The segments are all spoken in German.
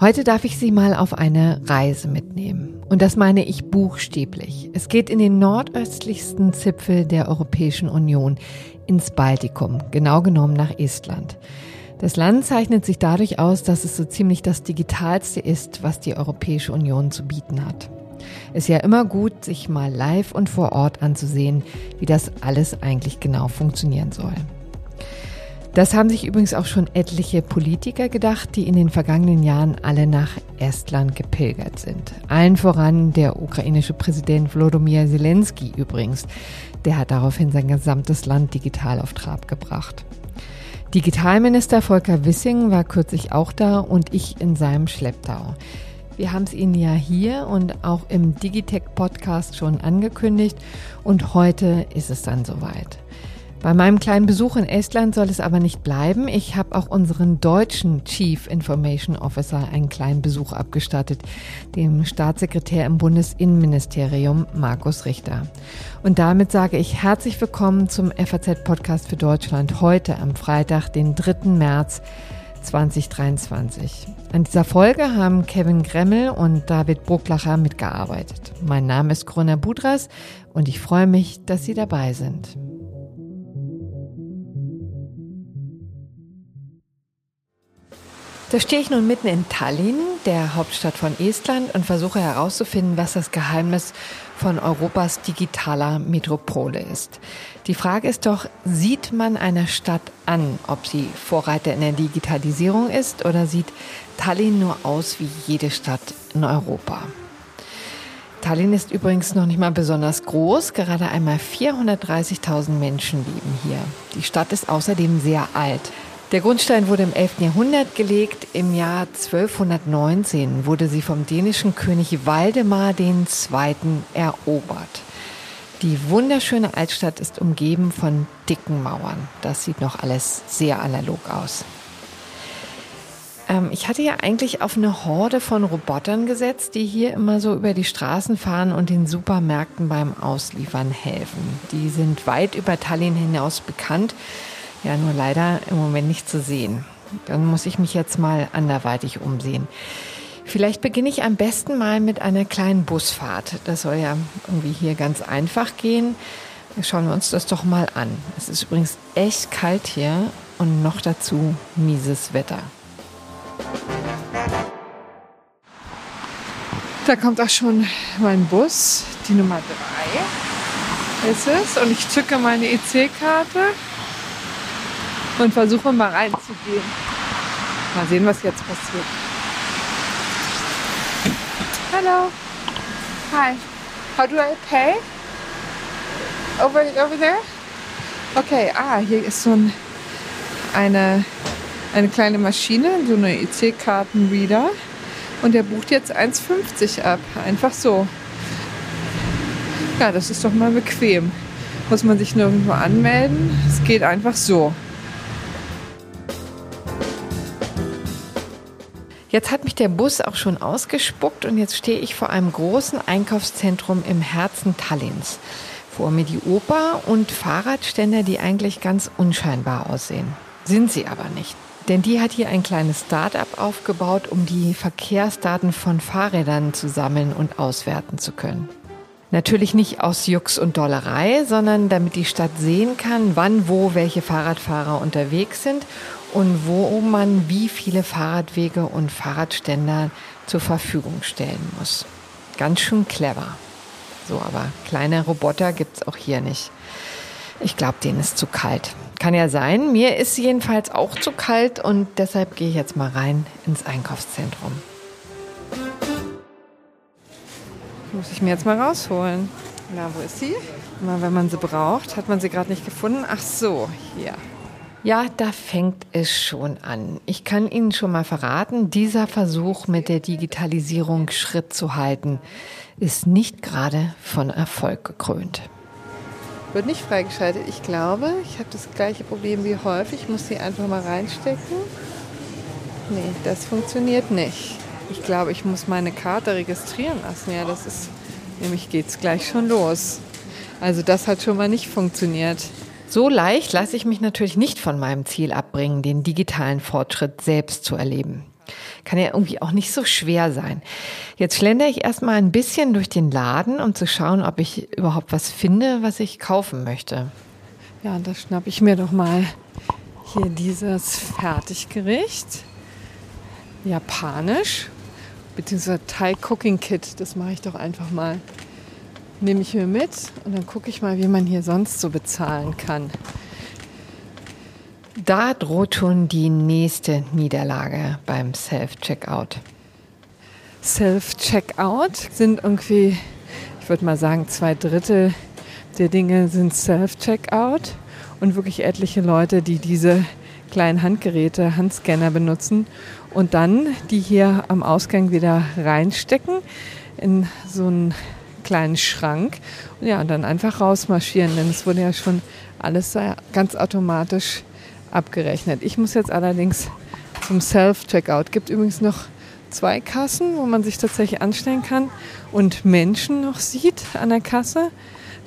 Heute darf ich Sie mal auf eine Reise mitnehmen. Und das meine ich buchstäblich. Es geht in den nordöstlichsten Zipfel der Europäischen Union, ins Baltikum, genau genommen nach Estland. Das Land zeichnet sich dadurch aus, dass es so ziemlich das Digitalste ist, was die Europäische Union zu bieten hat. Ist ja immer gut, sich mal live und vor Ort anzusehen, wie das alles eigentlich genau funktionieren soll. Das haben sich übrigens auch schon etliche Politiker gedacht, die in den vergangenen Jahren alle nach Estland gepilgert sind. Allen voran der ukrainische Präsident Wlodomir Zelensky übrigens. Der hat daraufhin sein gesamtes Land digital auf Trab gebracht. Digitalminister Volker Wissing war kürzlich auch da und ich in seinem Schlepptau. Wir haben es Ihnen ja hier und auch im Digitech Podcast schon angekündigt und heute ist es dann soweit. Bei meinem kleinen Besuch in Estland soll es aber nicht bleiben. Ich habe auch unseren deutschen Chief Information Officer einen kleinen Besuch abgestattet, dem Staatssekretär im Bundesinnenministerium Markus Richter. Und damit sage ich herzlich willkommen zum FAZ Podcast für Deutschland heute am Freitag, den 3. März 2023. An dieser Folge haben Kevin Gremmel und David Brucklacher mitgearbeitet. Mein Name ist Corona Budras und ich freue mich, dass Sie dabei sind. Da stehe ich nun mitten in Tallinn, der Hauptstadt von Estland, und versuche herauszufinden, was das Geheimnis von Europas digitaler Metropole ist. Die Frage ist doch, sieht man einer Stadt an, ob sie Vorreiter in der Digitalisierung ist oder sieht Tallinn nur aus wie jede Stadt in Europa? Tallinn ist übrigens noch nicht mal besonders groß. Gerade einmal 430.000 Menschen leben hier. Die Stadt ist außerdem sehr alt. Der Grundstein wurde im 11. Jahrhundert gelegt. Im Jahr 1219 wurde sie vom dänischen König Waldemar II. erobert. Die wunderschöne Altstadt ist umgeben von dicken Mauern. Das sieht noch alles sehr analog aus. Ähm, ich hatte ja eigentlich auf eine Horde von Robotern gesetzt, die hier immer so über die Straßen fahren und den Supermärkten beim Ausliefern helfen. Die sind weit über Tallinn hinaus bekannt. Ja, nur leider im Moment nicht zu sehen. Dann muss ich mich jetzt mal anderweitig umsehen. Vielleicht beginne ich am besten mal mit einer kleinen Busfahrt. Das soll ja irgendwie hier ganz einfach gehen. Schauen wir uns das doch mal an. Es ist übrigens echt kalt hier und noch dazu mieses Wetter. Da kommt auch schon mein Bus, die Nummer 3 ist es. Und ich zücke meine EC-Karte und versuche mal reinzugehen. Mal sehen, was jetzt passiert. Hallo. Hi. How do I pay? Over, over there? Okay, ah, hier ist so ein, eine, eine kleine Maschine, so eine EC-Kartenreader. Und der bucht jetzt 1,50 ab. Einfach so. Ja, das ist doch mal bequem. Muss man sich nirgendwo anmelden. Es geht einfach so. Jetzt hat mich der Bus auch schon ausgespuckt und jetzt stehe ich vor einem großen Einkaufszentrum im Herzen Tallinns. Vor mir die Oper und Fahrradständer, die eigentlich ganz unscheinbar aussehen. Sind sie aber nicht. Denn die hat hier ein kleines Start-up aufgebaut, um die Verkehrsdaten von Fahrrädern zu sammeln und auswerten zu können. Natürlich nicht aus Jux und Dollerei, sondern damit die Stadt sehen kann, wann wo welche Fahrradfahrer unterwegs sind und wo man wie viele Fahrradwege und Fahrradständer zur Verfügung stellen muss. Ganz schön clever. So, aber kleine Roboter gibt's auch hier nicht. Ich glaube, denen ist zu kalt. Kann ja sein. Mir ist jedenfalls auch zu kalt und deshalb gehe ich jetzt mal rein ins Einkaufszentrum. Muss ich mir jetzt mal rausholen. Na, wo ist sie? Mal, wenn man sie braucht, hat man sie gerade nicht gefunden. Ach so, hier. Ja, da fängt es schon an. Ich kann Ihnen schon mal verraten, dieser Versuch mit der Digitalisierung Schritt zu halten, ist nicht gerade von Erfolg gekrönt. Wird nicht freigeschaltet. Ich glaube, ich habe das gleiche Problem wie häufig. Ich muss sie einfach mal reinstecken. Nee, das funktioniert nicht. Ich glaube, ich muss meine Karte registrieren lassen. Ja, das ist, nämlich geht es gleich schon los. Also das hat schon mal nicht funktioniert. So leicht lasse ich mich natürlich nicht von meinem Ziel abbringen, den digitalen Fortschritt selbst zu erleben. Kann ja irgendwie auch nicht so schwer sein. Jetzt schlendere ich erstmal ein bisschen durch den Laden, um zu schauen, ob ich überhaupt was finde, was ich kaufen möchte. Ja, da schnappe ich mir doch mal hier dieses Fertiggericht. Japanisch, beziehungsweise Thai Cooking Kit. Das mache ich doch einfach mal. Nehme ich mir mit und dann gucke ich mal, wie man hier sonst so bezahlen kann. Da droht schon die nächste Niederlage beim Self-Checkout. Self-Checkout sind irgendwie, ich würde mal sagen, zwei Drittel der Dinge sind Self-Checkout und wirklich etliche Leute, die diese kleinen Handgeräte, Handscanner benutzen und dann die hier am Ausgang wieder reinstecken in so einen kleinen Schrank und ja, und dann einfach rausmarschieren, denn es wurde ja schon alles ganz automatisch abgerechnet. Ich muss jetzt allerdings zum Self-Checkout. Gibt übrigens noch zwei Kassen, wo man sich tatsächlich anstellen kann und Menschen noch sieht an der Kasse.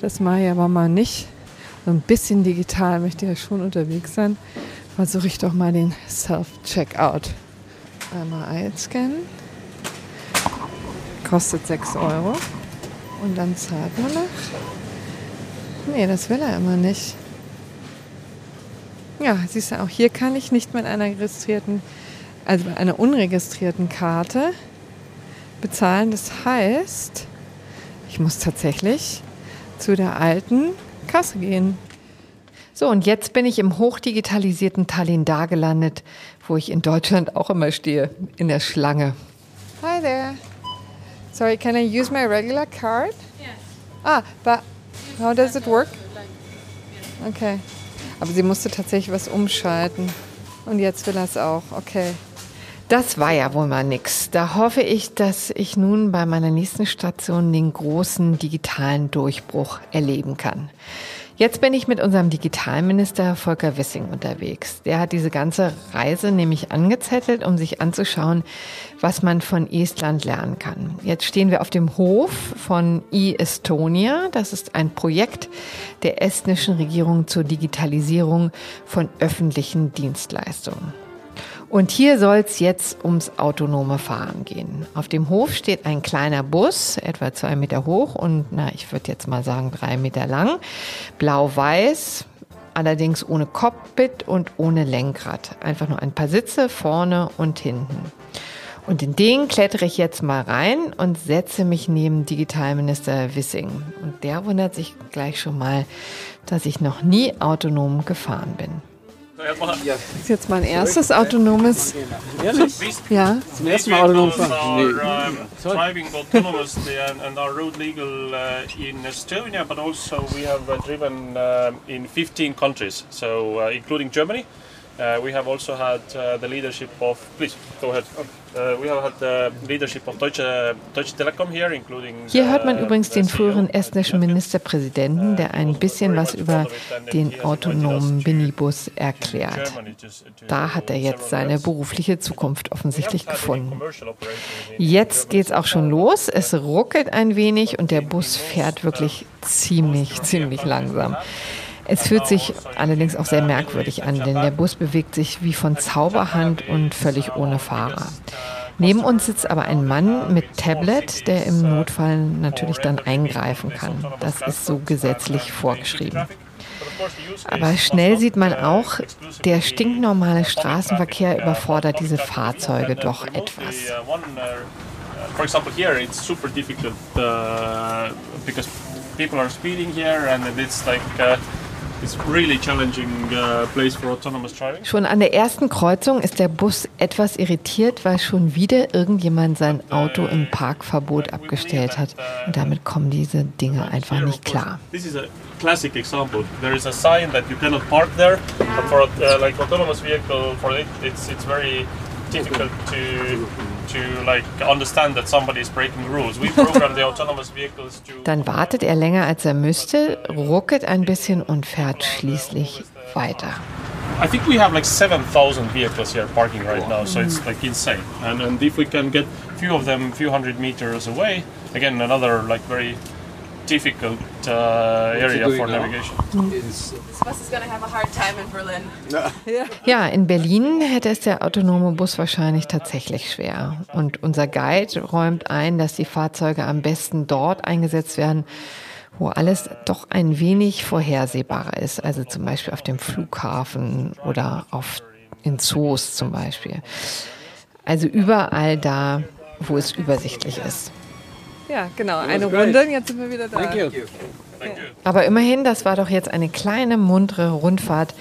Das mache ich aber mal nicht. So ein bisschen digital möchte ich ja schon unterwegs sein. Versuche ich doch mal den Self-Checkout. Einmal einscannen. Kostet 6 Euro. Und dann zahlt man noch. Nee, das will er immer nicht. Ja, siehst du, auch hier kann ich nicht mit einer registrierten, also einer unregistrierten Karte bezahlen. Das heißt, ich muss tatsächlich zu der alten Kasse gehen. So, und jetzt bin ich im hochdigitalisierten Tallinn da gelandet, wo ich in Deutschland auch immer stehe, in der Schlange. Hi there. Sorry, can I use my regular card? Yes. Ah, but how does it work? Okay. Aber sie musste tatsächlich was umschalten. Und jetzt will er es auch. Okay. Das war ja wohl mal nix. Da hoffe ich, dass ich nun bei meiner nächsten Station den großen digitalen Durchbruch erleben kann. Jetzt bin ich mit unserem Digitalminister Volker Wissing unterwegs. Der hat diese ganze Reise nämlich angezettelt, um sich anzuschauen, was man von Estland lernen kann. Jetzt stehen wir auf dem Hof von e-Estonia. Das ist ein Projekt der estnischen Regierung zur Digitalisierung von öffentlichen Dienstleistungen. Und hier soll es jetzt ums autonome Fahren gehen. Auf dem Hof steht ein kleiner Bus, etwa zwei Meter hoch und, na, ich würde jetzt mal sagen, drei Meter lang, blau-weiß, allerdings ohne Cockpit und ohne Lenkrad. Einfach nur ein paar Sitze vorne und hinten. Und in den klettere ich jetzt mal rein und setze mich neben Digitalminister Wissing. Und der wundert sich gleich schon mal, dass ich noch nie autonom gefahren bin. Das ist jetzt mein erstes autonomes. Ehrlich? Ja. Zum ersten Mal autonom fahren? Nee. Driving autonomously and, and are road legal uh, in Estonia, but also we have uh, driven uh, in 15 countries, so uh, including Germany. Uh, we have also had uh, the leadership of. Please go ahead. Uh, we have had the leadership of Deutsche, Deutsche Telekom here, including. Hier hört man übrigens den früheren estnischen Ministerpräsidenten, der ein bisschen was über den autonomen Minibus erklärt. Da hat er jetzt seine berufliche Zukunft offensichtlich gefunden. Jetzt geht's auch schon los. Es ruckelt ein wenig und der Bus fährt wirklich ziemlich, ziemlich langsam. Es fühlt sich allerdings auch sehr merkwürdig an, denn der Bus bewegt sich wie von Zauberhand und völlig ohne Fahrer. Neben uns sitzt aber ein Mann mit Tablet, der im Notfall natürlich dann eingreifen kann. Das ist so gesetzlich vorgeschrieben. Aber schnell sieht man auch, der stinknormale Straßenverkehr überfordert diese Fahrzeuge doch etwas. For example, here it's super difficult uh, because people are speeding here and it's like uh, schon an der ersten Kreuzung ist der Bus etwas irritiert, weil schon wieder irgendjemand sein Auto im Parkverbot abgestellt hat. Und damit kommen diese Dinge einfach nicht klar. classic example. There is a sign that you cannot park there, but for uh, like autonomous vehicle, for it, it's it's very difficult to dann wartet er länger als er müsste, ruckelt ein bisschen und fährt schließlich weiter. I think we have like 7,000 vehicles here parking right now, so it's like insane. And, and if we can get few of them, few hundred meters away, again another like very difficult uh, area for navigation. This bus is going to have a hard time in Berlin. Ja, in Berlin hätte es der autonome Bus wahrscheinlich tatsächlich schwer. Und unser Guide räumt ein, dass die Fahrzeuge am besten dort eingesetzt werden, wo alles doch ein wenig vorhersehbarer ist. Also zum Beispiel auf dem Flughafen oder auf, in Zoos zum Beispiel. Also überall da, wo es übersichtlich ist. Ja, genau. Eine Runde, jetzt sind wir wieder da. Thank you. Aber immerhin, das war doch jetzt eine kleine, muntere Rundfahrt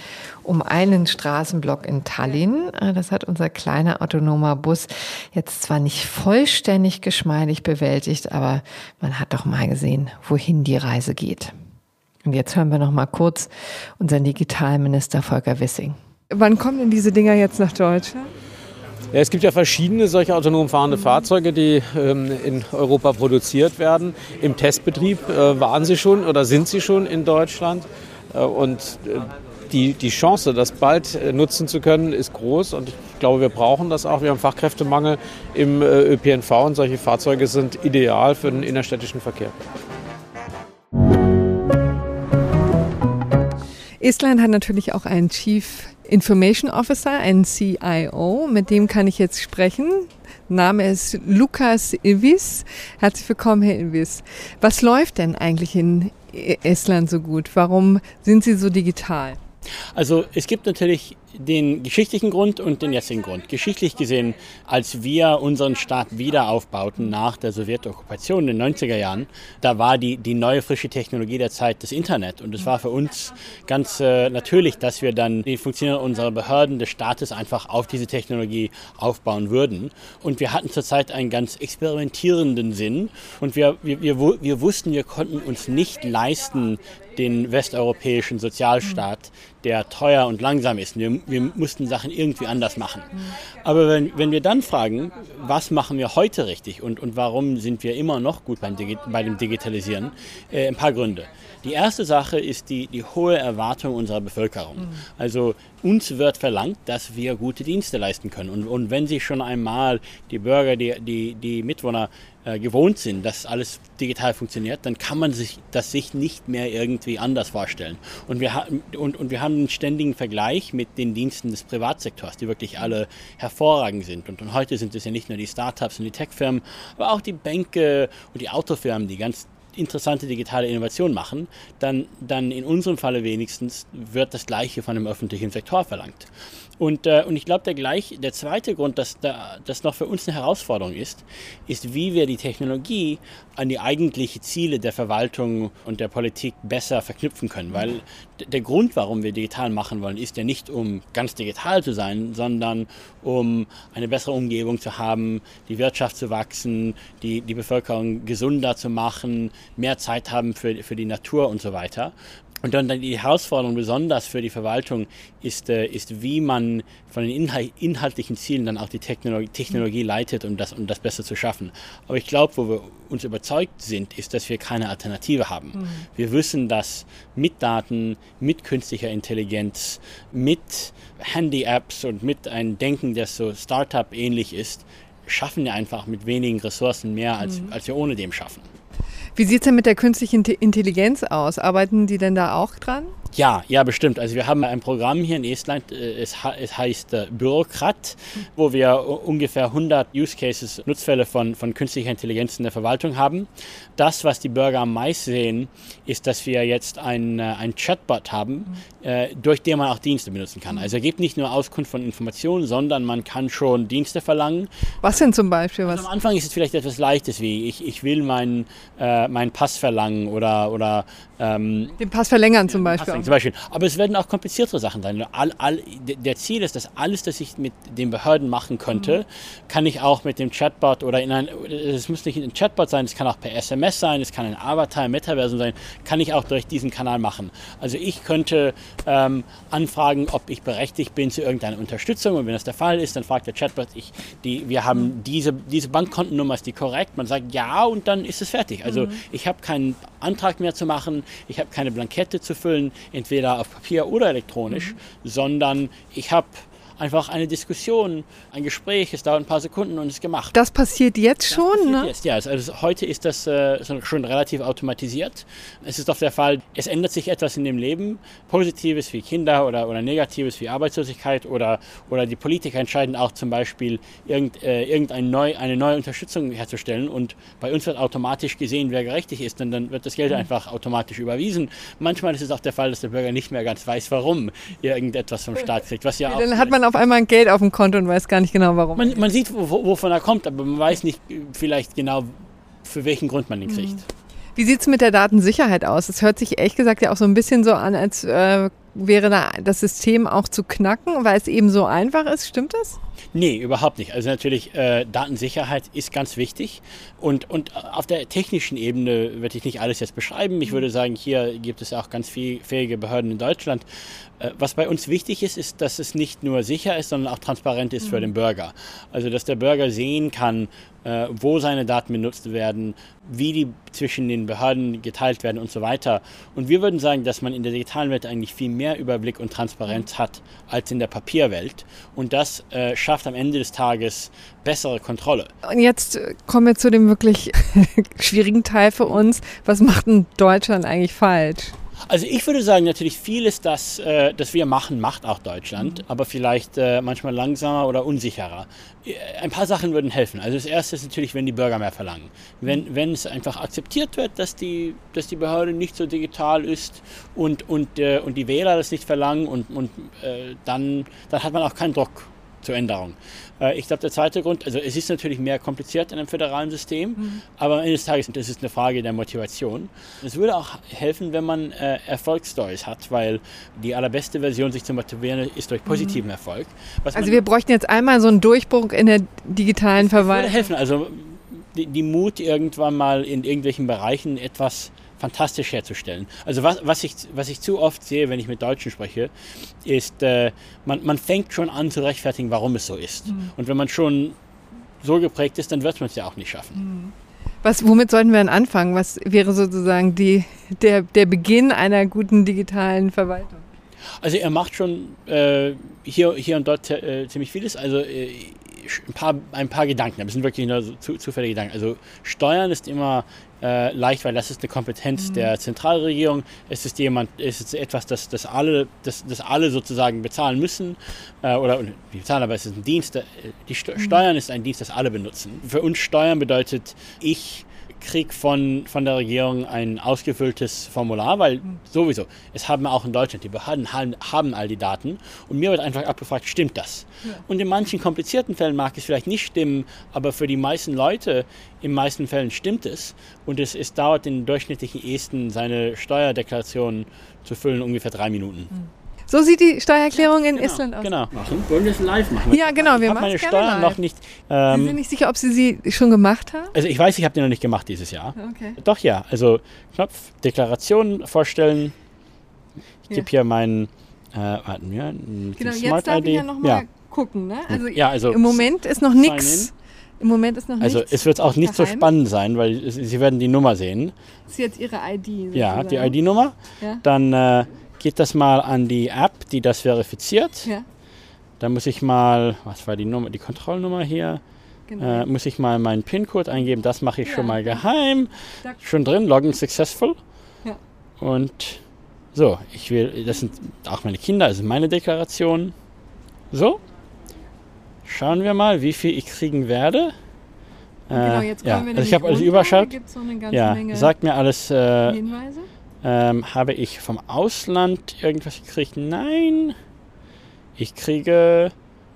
um einen Straßenblock in Tallinn. Das hat unser kleiner autonomer Bus jetzt zwar nicht vollständig geschmeidig bewältigt, aber man hat doch mal gesehen, wohin die Reise geht. Und jetzt hören wir noch mal kurz unseren Digitalminister Volker Wissing. Wann kommen denn diese Dinger jetzt nach Deutschland? Ja, es gibt ja verschiedene solche autonom fahrende Fahrzeuge, die ähm, in Europa produziert werden. Im Testbetrieb äh, waren sie schon oder sind sie schon in Deutschland. Äh, und äh, die, die Chance, das bald äh, nutzen zu können, ist groß. Und ich glaube, wir brauchen das auch. Wir haben Fachkräftemangel im äh, ÖPNV und solche Fahrzeuge sind ideal für den innerstädtischen Verkehr. Estland hat natürlich auch einen Chief Information Officer, einen CIO, mit dem kann ich jetzt sprechen. Name ist Lukas Ilvis. Herzlich willkommen, Herr Ilvis. Was läuft denn eigentlich in Estland so gut? Warum sind Sie so digital? Also es gibt natürlich den geschichtlichen Grund und den jetzigen Grund. Geschichtlich gesehen, als wir unseren Staat wieder aufbauten nach der Sowjetokkupation in den 90er Jahren, da war die, die neue frische Technologie der Zeit das Internet. Und es war für uns ganz äh, natürlich, dass wir dann die Funktionen unserer Behörden des Staates einfach auf diese Technologie aufbauen würden. Und wir hatten zurzeit einen ganz experimentierenden Sinn. Und wir, wir, wir, wir wussten, wir konnten uns nicht leisten, den westeuropäischen Sozialstaat, der teuer und langsam ist. Wir, wir mussten Sachen irgendwie anders machen. Aber wenn, wenn wir dann fragen, was machen wir heute richtig und, und warum sind wir immer noch gut beim Digi bei dem Digitalisieren, äh, ein paar Gründe. Die erste Sache ist die, die hohe Erwartung unserer Bevölkerung. Also uns wird verlangt, dass wir gute Dienste leisten können. Und, und wenn sich schon einmal die Bürger, die, die, die Mitwohner äh, gewohnt sind, dass alles digital funktioniert, dann kann man sich das sich nicht mehr irgendwie anders vorstellen. Und wir, ha und, und wir haben einen ständigen Vergleich mit den Diensten des Privatsektors, die wirklich alle hervorragend sind. Und, und heute sind es ja nicht nur die Startups und die Tech-Firmen, aber auch die Bänke und die Autofirmen, die ganz interessante digitale Innovation machen, dann, dann in unserem Falle wenigstens wird das Gleiche von dem öffentlichen Sektor verlangt. Und, äh, und ich glaube, der, der zweite Grund, dass da, das noch für uns eine Herausforderung ist, ist, wie wir die Technologie an die eigentlichen Ziele der Verwaltung und der Politik besser verknüpfen können. Weil der Grund, warum wir digital machen wollen, ist ja nicht, um ganz digital zu sein, sondern um eine bessere Umgebung zu haben, die Wirtschaft zu wachsen, die, die Bevölkerung gesunder zu machen, mehr Zeit haben für, für die Natur und so weiter. Und dann die Herausforderung besonders für die Verwaltung ist, äh, ist wie man von den inhaltlichen Zielen dann auch die Technologie, Technologie leitet, um das, um das besser zu schaffen. Aber ich glaube, wo wir uns überzeugt sind, ist, dass wir keine Alternative haben. Mhm. Wir wissen, dass mit Daten, mit künstlicher Intelligenz, mit Handy-Apps und mit einem Denken, das so Startup-ähnlich ist, schaffen wir einfach mit wenigen Ressourcen mehr, als, mhm. als wir ohne dem schaffen. Wie sieht es denn mit der künstlichen Intelligenz aus? Arbeiten die denn da auch dran? Ja, ja, bestimmt. Also wir haben ein Programm hier in Estland, äh, es, heißt äh, Bürokrat, wo wir ungefähr 100 Use Cases, Nutzfälle von, von künstlicher Intelligenz in der Verwaltung haben. Das, was die Bürger am meisten sehen, ist, dass wir jetzt ein, äh, ein Chatbot haben, durch den man auch Dienste benutzen kann. Also er gibt nicht nur Auskunft von Informationen, sondern man kann schon Dienste verlangen. Was denn zum Beispiel? Was? Also am Anfang ist es vielleicht etwas Leichtes, wie ich, ich will meinen äh, mein Pass verlangen oder... oder ähm, den Pass verlängern zum Beispiel zum Beispiel. Aber es werden auch kompliziertere Sachen sein. All, all, der Ziel ist, dass alles, das ich mit den Behörden machen könnte, mhm. kann ich auch mit dem Chatbot oder in ein, es muss nicht ein Chatbot sein, es kann auch per SMS sein, es kann ein Avatar, ein Metaversum sein, kann ich auch durch diesen Kanal machen. Also ich könnte ähm, anfragen, ob ich berechtigt bin zu irgendeiner Unterstützung und wenn das der Fall ist, dann fragt der Chatbot, ich, die, wir haben mhm. diese, diese Bankkontennummer, ist die korrekt? Man sagt ja und dann ist es fertig. Also mhm. ich habe keinen Antrag mehr zu machen, ich habe keine Blankette zu füllen, entweder auf Papier oder elektronisch, mhm. sondern ich habe einfach eine Diskussion, ein Gespräch, es dauert ein paar Sekunden und es ist gemacht. Das passiert jetzt schon, passiert ne? Jetzt, ja, also heute ist das äh, schon relativ automatisiert. Es ist doch der Fall, es ändert sich etwas in dem Leben, Positives wie Kinder oder, oder Negatives wie Arbeitslosigkeit oder, oder die Politiker entscheiden auch zum Beispiel, irgend, äh, irgendeine neu, eine neue Unterstützung herzustellen und bei uns wird automatisch gesehen, wer gerechtig ist und dann wird das Geld einfach automatisch überwiesen. Manchmal ist es auch der Fall, dass der Bürger nicht mehr ganz weiß, warum er irgendetwas vom Staat kriegt, was ja auch Dann hat man auf einmal Geld auf dem Konto und weiß gar nicht genau warum. man, man sieht, wo, wovon er kommt, aber man weiß nicht äh, vielleicht genau, für welchen Grund man ihn kriegt. Wie sieht's mit der Datensicherheit aus? Es hört sich ehrlich gesagt ja auch so ein bisschen so an, als äh, wäre da das System auch zu knacken, weil es eben so einfach ist. Stimmt das? Nee, überhaupt nicht. Also natürlich, äh, Datensicherheit ist ganz wichtig. Und, und auf der technischen Ebene werde ich nicht alles jetzt beschreiben. Ich würde sagen, hier gibt es auch ganz viel fähige Behörden in Deutschland. Äh, was bei uns wichtig ist, ist, dass es nicht nur sicher ist, sondern auch transparent ist für den Bürger. Also, dass der Bürger sehen kann, äh, wo seine Daten benutzt werden, wie die zwischen den Behörden geteilt werden und so weiter. Und wir würden sagen, dass man in der digitalen Welt eigentlich viel mehr Überblick und Transparenz hat als in der Papierwelt. Und das äh, schafft am Ende des Tages bessere Kontrolle. Und jetzt äh, kommen wir zu dem wirklich schwierigen Teil für uns. Was macht denn Deutschland eigentlich falsch? Also ich würde sagen, natürlich vieles, das, äh, das wir machen, macht auch Deutschland, aber vielleicht äh, manchmal langsamer oder unsicherer. Äh, Ein paar Sachen würden helfen. Also das Erste ist natürlich, wenn die Bürger mehr verlangen. Wenn, wenn es einfach akzeptiert wird, dass die, dass die Behörde nicht so digital ist und, und, äh, und die Wähler das nicht verlangen, und, und äh, dann, dann hat man auch keinen Druck zur Änderung. Äh, Ich glaube, der zweite Grund, also es ist natürlich mehr kompliziert in einem föderalen System, aber am Ende des Tages das ist eine Frage der Motivation. Es würde auch helfen, wenn man äh, Erfolgsstories hat, weil die allerbeste Version, sich zu motivieren, ist durch positiven Erfolg. Was Also wir bräuchten jetzt einmal so einen Durchbruch in der digitalen würde Verwaltung. helfen. Also die, die Mut, irgendwann mal in irgendwelchen Bereichen etwas fantastisch herzustellen. Also was, was, ich, was ich zu oft sehe, wenn ich mit Deutschen spreche, ist, äh, man, man fängt schon an zu rechtfertigen, warum es so ist. Und wenn man schon so geprägt ist, dann wird man es ja auch nicht schaffen. Was, womit sollten wir denn anfangen? Was wäre sozusagen die, der, der Beginn einer guten digitalen Verwaltung? Also er macht schon äh, hier, hier und dort äh, ziemlich vieles. Also äh, ein, paar, ein paar Gedanken, aber es sind wirklich nur zu, zufällige Gedanken. Also Steuern ist immer äh, leicht, weil das ist eine Kompetenz der Zentralregierung. Es ist jemand, es ist etwas, das, das, alle, das, das alle sozusagen bezahlen müssen. Äh, oder nicht bezahlen, aber es ist ein Dienst. der- Die Sto Steuern ist ein Dienst, das alle benutzen. Für uns Steuern bedeutet, ich krieg von, von der Regierung ein ausgefülltes Formular, weil sowieso, es haben auch in Deutschland, die Behörden haben, haben all die Daten. Und mir wird einfach abgefragt, stimmt das? Und in manchen komplizierten Fällen mag es vielleicht nicht stimmen, aber für die meisten Leute, in meisten Fällen stimmt es. Und es, es dauert den durchschnittlichen Esten, seine Steuerdeklaration zu füllen, ungefähr drei Minuten. So sieht die Steuererklärung in Island aus. Genau. Machen. Wollen wir es live machen? Ja, genau, wir ich habe machen's meine gerne Steuern live. noch nicht. Sie Ähm, sind nicht sicher, ob Sie sie schon gemacht haben? also ich weiß, ich habe die noch nicht gemacht dieses Jahr. Okay. Doch ja, also Knopf Deklaration vorstellen. Ich Ja. gebe hier meinen, äh, warten wir, Genau, Smart jetzt darf ID. ich ja nochmal ja. gucken. Ne? Also, ja, also im Moment ist noch nichts. Im Moment ist noch Also nichts. es wird auch nicht so geheim. spannend sein, weil Sie werden die Nummer sehen. Das ist jetzt Ihre ID. Ja, die sozusagen. ID-Nummer. Ja. Dann äh, geht das mal an die App, die das verifiziert. Ja, Da muss ich mal, was war die Nummer, die Kontrollnummer hier? genau. Äh, muss ich mal meinen PIN-Code eingeben. Das mache ich Ja. schon mal geheim. Da- Schon drin, Login successful. Ja. Und so, ich will, das sind auch meine Kinder, also meine Deklaration. So. Schauen wir mal, wie viel ich kriegen werde. genau, Äh, jetzt ja, kommen wir also ich habe alles runter. überschaut. Ja, Menge sagt mir alles, äh, Hinweise. Ähm, habe ich vom Ausland irgendwas gekriegt? Nein. Ich kriege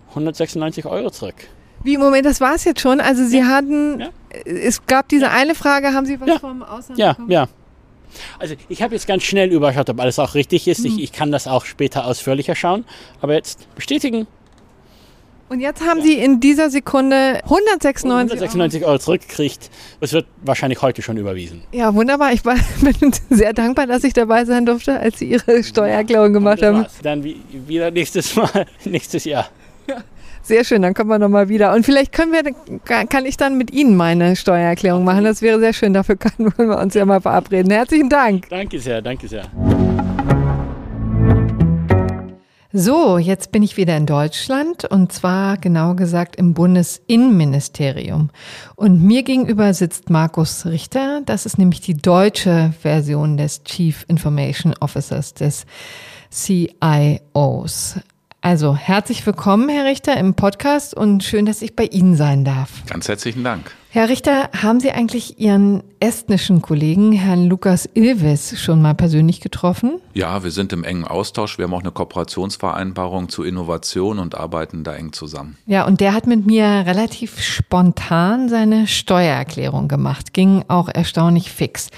196 Euro zurück. Wie, Moment, das war es jetzt schon. Also Sie hatten, Ja. es gab diese eine Frage, haben Sie was Ja. vom Ausland Ja, bekommen? ja. Also ich habe jetzt ganz schnell überschaut, ob alles auch richtig ist. Hm. Ich, ich kann das auch später ausführlicher schauen. Aber jetzt bestätigen. Und jetzt haben Sie in dieser Sekunde 196 Euro. 196 Euro zurückgekriegt. Es wird wahrscheinlich heute schon überwiesen. Ja, wunderbar. Ich war, bin sehr dankbar, dass ich dabei sein durfte, als Sie Ihre Steuererklärung gemacht haben. war's. Dann wie, wieder nächstes Mal, nächstes Jahr. Sehr schön, dann kommen wir nochmal wieder. Und vielleicht können wir, kann ich dann mit Ihnen meine Steuererklärung machen. Das wäre sehr schön. Dafür können wir uns ja mal verabreden. Herzlichen Dank. Danke sehr, danke sehr. So, jetzt bin ich wieder in Deutschland und zwar genau gesagt im Bundesinnenministerium. Und mir gegenüber sitzt Markus Richter. Das ist nämlich die deutsche Version des Chief Information Officers, des CIOs. Also herzlich willkommen, Herr Richter, im Podcast und schön, dass ich bei Ihnen sein darf. Ganz herzlichen Dank. Herr Richter, haben Sie eigentlich Ihren estnischen Kollegen, Herrn Lukas Ilves, schon mal persönlich getroffen? Ja, wir sind im engen Austausch. Wir haben auch eine Kooperationsvereinbarung zu Innovation und arbeiten da eng zusammen. Ja, und der hat mit mir relativ spontan seine Steuererklärung gemacht. Ging auch erstaunlich fix.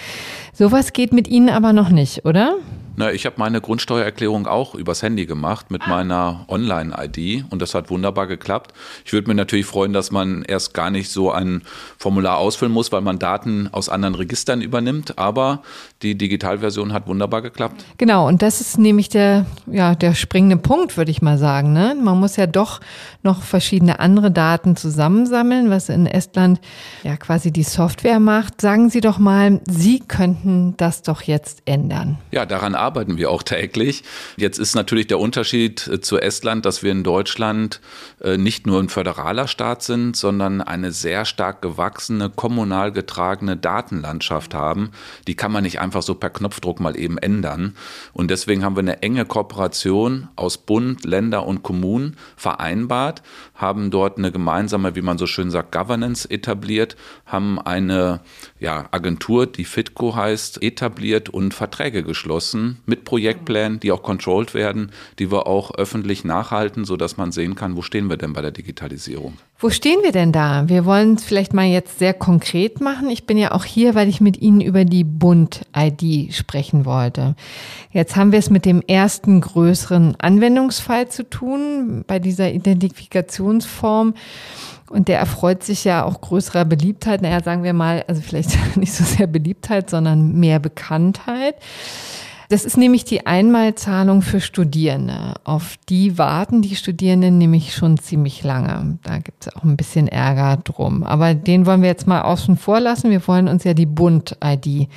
Sowas geht mit Ihnen aber noch nicht, oder? Na, ich habe meine Grundsteuererklärung auch übers Handy gemacht mit meiner Online-ID und das hat wunderbar geklappt. Ich würde mir natürlich freuen, dass man erst gar nicht so ein Formular ausfüllen muss, weil man Daten aus anderen Registern übernimmt, aber die Digitalversion hat wunderbar geklappt. Genau, und das ist nämlich der, ja, der springende Punkt, würde ich mal sagen. Ne? Man muss ja doch noch verschiedene andere Daten zusammensammeln, was in Estland ja quasi die Software macht. Sagen Sie doch mal, Sie könnten das doch jetzt ändern. Ja, daran arbeiten wir auch täglich. Jetzt ist natürlich der Unterschied äh, zu Estland, dass wir in Deutschland äh, nicht nur ein föderaler Staat sind, sondern eine sehr stark gewachsene, kommunal getragene Datenlandschaft haben. Die kann man nicht einfach so per Knopfdruck mal eben ändern. Und deswegen haben wir eine enge Kooperation aus Bund, Länder und Kommunen vereinbart, haben dort eine gemeinsame, wie man so schön sagt, Governance etabliert, haben eine ja, Agentur, die FITCO heißt, etabliert und Verträge geschlossen mit Projektplänen, die auch controlled werden, die wir auch öffentlich nachhalten, sodass man sehen kann, wo stehen wir denn bei der Digitalisierung. Wo stehen wir denn da? Wir wollen es vielleicht mal jetzt sehr konkret machen. Ich bin ja auch hier, weil ich mit Ihnen über die Bund-ID sprechen wollte. Jetzt haben wir es mit dem ersten größeren Anwendungsfall zu tun bei dieser Identifikationsform. Und der erfreut sich ja auch größerer Beliebtheit. Naja, sagen wir mal, also vielleicht nicht so sehr Beliebtheit, sondern mehr Bekanntheit. Das ist nämlich die Einmalzahlung für Studierende. Auf die warten die Studierenden nämlich schon ziemlich lange. Da gibt es auch ein bisschen Ärger drum. Aber den wollen wir jetzt mal außen vor lassen. Wir wollen uns ja die Bund-ID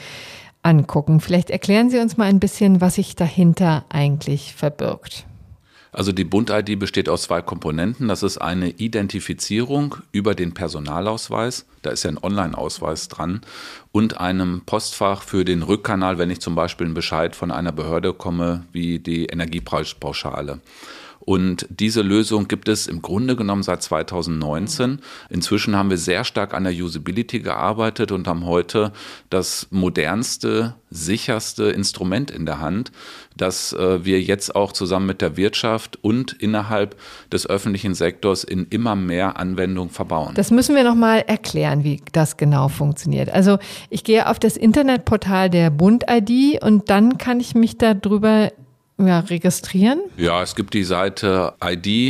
angucken. Vielleicht erklären Sie uns mal ein bisschen, was sich dahinter eigentlich verbirgt. Also die Bund-ID besteht aus zwei Komponenten. Das ist eine Identifizierung über den Personalausweis, da ist ja ein Online-Ausweis dran, und einem Postfach für den Rückkanal, wenn ich zum Beispiel einen Bescheid von einer Behörde komme, wie die Energiepreispauschale. Und diese Lösung gibt es im Grunde genommen seit 2019. Inzwischen haben wir sehr stark an der Usability gearbeitet und haben heute das modernste, sicherste Instrument in der Hand, das äh, wir jetzt auch zusammen mit der Wirtschaft und innerhalb des öffentlichen Sektors in immer mehr Anwendungen verbauen. Das müssen wir noch mal erklären, wie das genau funktioniert. Also ich gehe auf das Internetportal der Bund-ID und dann kann ich mich darüber ja, registrieren? Ja, es gibt die Seite id.bund.de.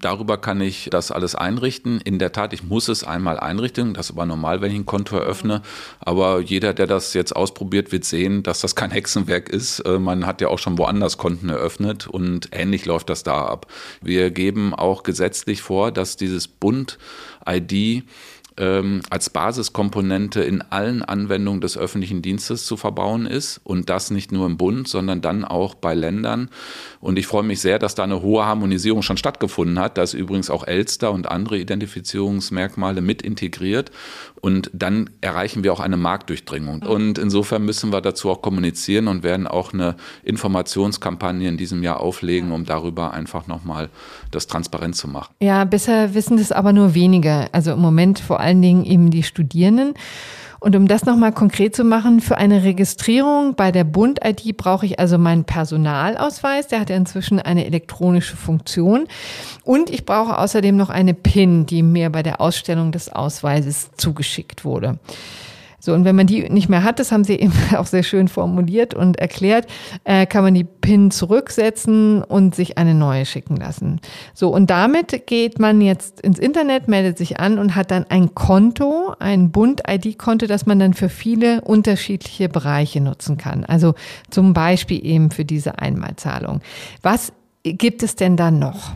Darüber kann ich das alles einrichten. In der Tat, ich muss es einmal einrichten. Das ist aber normal, wenn ich ein Konto eröffne. Aber jeder, der das jetzt ausprobiert, wird sehen, dass das kein Hexenwerk ist. Äh, man hat ja auch schon woanders Konten eröffnet und ähnlich läuft das da ab. Wir geben auch gesetzlich vor, dass dieses Bund-ID ähm, als Basiskomponente in allen Anwendungen des öffentlichen Dienstes zu verbauen ist und das nicht nur im Bund, sondern dann auch bei Ländern. Und ich freue mich sehr, dass da eine hohe Harmonisierung schon stattgefunden hat. Da ist übrigens auch Elster und andere Identifizierungsmerkmale mit integriert. Und dann erreichen wir auch eine Marktdurchdringung. Und insofern müssen wir dazu auch kommunizieren und werden auch eine Informationskampagne in diesem Jahr auflegen, um darüber einfach nochmal das transparent zu machen. Ja, bisher wissen das aber nur wenige. Also im Moment vor allen Dingen eben die Studierenden. Und um das nochmal konkret zu machen, für eine Registrierung bei der Bund-ID brauche ich also meinen Personalausweis. Der hat ja inzwischen eine elektronische Funktion. Und ich brauche außerdem noch eine PIN, die mir bei der Ausstellung des Ausweises zugeschickt wurde. So, und wenn man die nicht mehr hat, das haben sie eben auch sehr schön formuliert und erklärt, äh, kann man die PIN zurücksetzen und sich eine neue schicken lassen. So, und damit geht man jetzt ins Internet, meldet sich an und hat dann ein Konto, ein Bund-ID-Konto, das man dann für viele unterschiedliche Bereiche nutzen kann. Also zum Beispiel eben für diese Einmalzahlung. Was gibt es denn dann noch?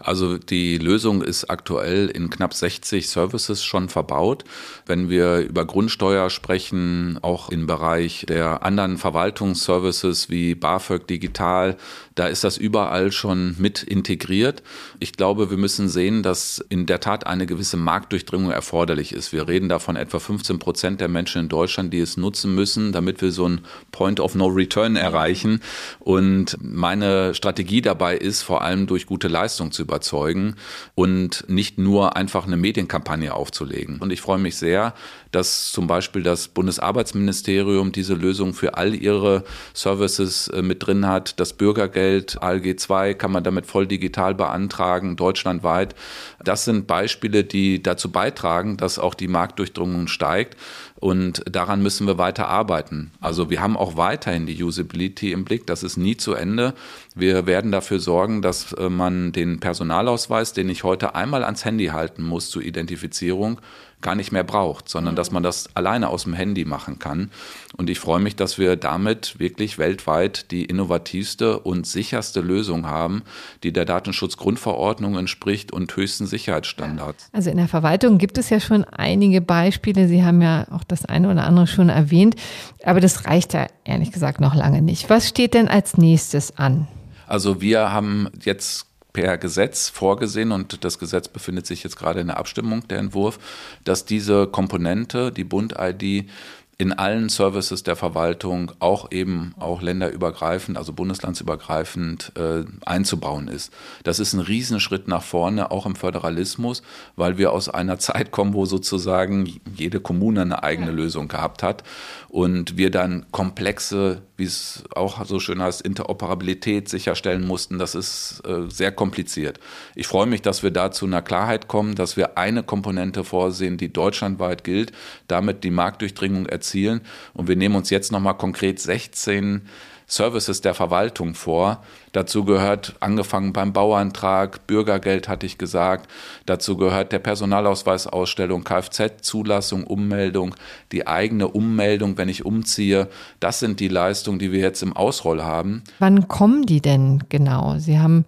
Also die Lösung ist aktuell in knapp 60 Services schon verbaut. Wenn wir über Grundsteuer sprechen, auch im Bereich der anderen Verwaltungsservices wie BAföG Digital, da ist das überall schon mit integriert. Ich glaube, wir müssen sehen, dass in der Tat eine gewisse Marktdurchdringung erforderlich ist. Wir reden davon etwa 15 Prozent der Menschen in Deutschland, die es nutzen müssen, damit wir so ein Point of No Return erreichen. Und meine Strategie dabei ist, vor allem durch gute Leistung zu überzeugen und nicht nur einfach eine Medienkampagne aufzulegen. Und ich freue mich sehr, dass zum Beispiel das Bundesarbeitsministerium diese Lösung für all ihre Services äh, mit drin hat. Das Bürgergeld ALG 2 kann man damit voll digital beantragen, deutschlandweit. Das sind Beispiele, die dazu beitragen, dass auch die Marktdurchdringung steigt. Und daran müssen wir weiter arbeiten. Also wir haben auch weiterhin die Usability im Blick. Das ist nie zu Ende. Wir werden dafür sorgen, dass äh, man den Personalausweis, den ich heute einmal ans Handy halten muss zur Identifizierung, gar nicht mehr braucht, sondern dass man das alleine aus dem Handy machen kann. Und ich freue mich, dass wir damit wirklich weltweit die innovativste und sicherste Lösung haben, die der Datenschutzgrundverordnung entspricht und höchsten Sicherheitsstandards. Also in der Verwaltung gibt es ja schon einige Beispiele. Sie haben ja auch das eine oder andere schon erwähnt. Aber das reicht ja ehrlich gesagt noch lange nicht. Was steht denn als nächstes an? Also wir haben jetzt per Gesetz vorgesehen und das Gesetz befindet sich jetzt gerade in der Abstimmung, der Entwurf, dass diese Komponente, die Bund-ID, in allen Services der Verwaltung auch eben auch länderübergreifend, also bundeslandsübergreifend äh, einzubauen ist. Das ist ein Riesenschritt nach vorne, auch im Föderalismus, weil wir aus einer Zeit kommen, wo sozusagen jede Kommune eine eigene ja. Lösung gehabt hat und wir dann komplexe, wie es auch so schön heißt, Interoperabilität sicherstellen mussten. Das ist äh, sehr kompliziert. Ich freue mich, dass wir da zu einer Klarheit kommen, dass wir eine Komponente vorsehen, die deutschlandweit gilt, damit die Marktdurchdringung erzielen. Und wir nehmen uns jetzt nochmal konkret 16 Services der Verwaltung vor. Dazu gehört, angefangen beim Bauantrag, Bürgergeld hatte ich gesagt, dazu gehört der Personalausweisausstellung, Kfz-Zulassung, Ummeldung, die eigene Ummeldung, wenn ich umziehe. Das sind die Leistungen, die wir jetzt im Ausroll haben. Wann kommen die denn genau? Sie haben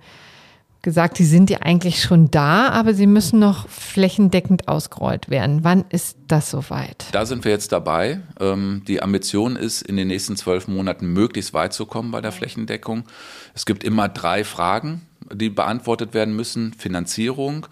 gesagt, die sind ja eigentlich schon da, aber sie müssen noch flächendeckend ausgerollt werden. Wann ist das soweit? Da sind wir jetzt dabei. Ähm, die Ambition ist, in den nächsten zwölf Monaten möglichst weit zu kommen bei der Flächendeckung. Es gibt immer drei Fragen, die beantwortet werden müssen. Finanzierung,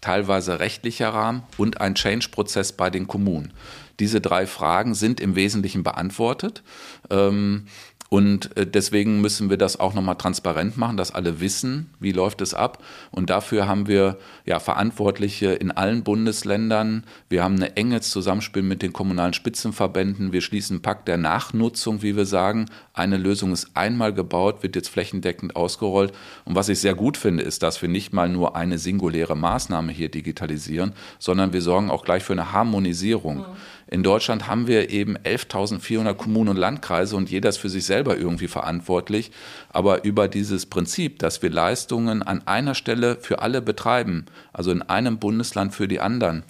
teilweise rechtlicher Rahmen und ein Change-Prozess bei den Kommunen. Diese drei Fragen sind im Wesentlichen beantwortet. Ähm, und äh, deswegen müssen wir das auch nochmal transparent machen, dass alle wissen, wie läuft es ab. Und dafür haben wir ja Verantwortliche in allen Bundesländern. Wir haben eine enge Zusammenspiel mit den kommunalen Spitzenverbänden. Wir schließen einen Pakt der Nachnutzung, wie wir sagen. Eine Lösung ist einmal gebaut, wird jetzt flächendeckend ausgerollt. Und was ich sehr gut finde, ist, dass wir nicht mal nur eine singuläre Maßnahme hier digitalisieren, sondern wir sorgen auch gleich für eine Harmonisierung. Mhm. In Deutschland haben wir eben 11.400 Kommunen und Landkreise und jeder ist für sich selber irgendwie verantwortlich. Aber über dieses Prinzip, dass wir Leistungen an einer Stelle für alle betreiben, also in einem Bundesland für die anderen,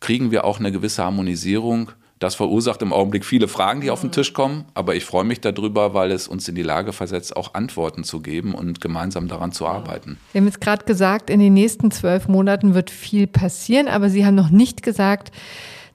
kriegen wir auch eine gewisse Harmonisierung. Das verursacht im Augenblick viele Fragen, die auf den Tisch kommen, aber ich freue mich darüber, weil es uns in die Lage versetzt, auch Antworten zu geben und gemeinsam daran zu arbeiten. Wir haben jetzt gerade gesagt, in den nächsten zwölf Monaten wird viel passieren, aber Sie haben noch nicht gesagt,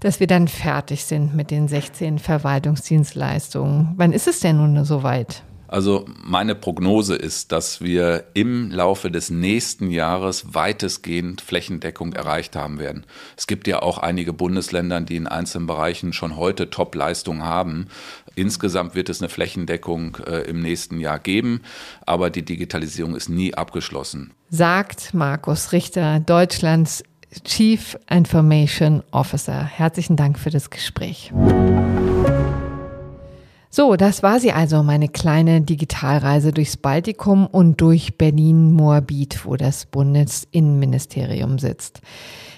dass wir dann fertig sind mit den 16 Verwaltungsdienstleistungen. Wann ist es denn nun soweit? Also meine Prognose ist, dass wir im Laufe des nächsten Jahres weitestgehend Flächendeckung erreicht haben werden. Es gibt ja auch einige Bundesländer, die in einzelnen Bereichen schon heute Top-Leistung haben. Insgesamt wird es eine Flächendeckung äh, im nächsten Jahr geben, aber die Digitalisierung ist nie abgeschlossen. Sagt Markus Richter, Deutschlands Chief Information Officer. Herzlichen Dank für das Gespräch. So, das war sie also, meine kleine Digitalreise durchs Baltikum und durch Berlin-Moabit, wo das Bundesinnenministerium sitzt.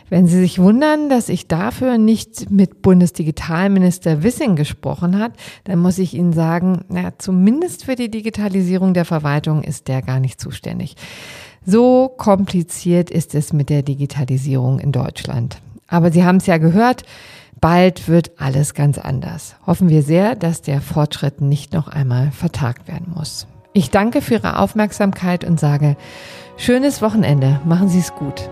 Wenn Sie sich wundern, dass ich dafür nicht mit Bundesdigitalminister Wissing gesprochen hat, dann muss ich Ihnen sagen, na, zumindest für die Digitalisierung der Verwaltung ist der gar nicht zuständig. So kompliziert ist es mit der Digitalisierung in Deutschland. Aber Sie haben es ja gehört, bald wird alles ganz anders. Hoffen wir sehr, dass der Fortschritt nicht noch einmal vertagt werden muss. Ich danke für Ihre Aufmerksamkeit und sage Schönes Wochenende. Machen Sie es gut.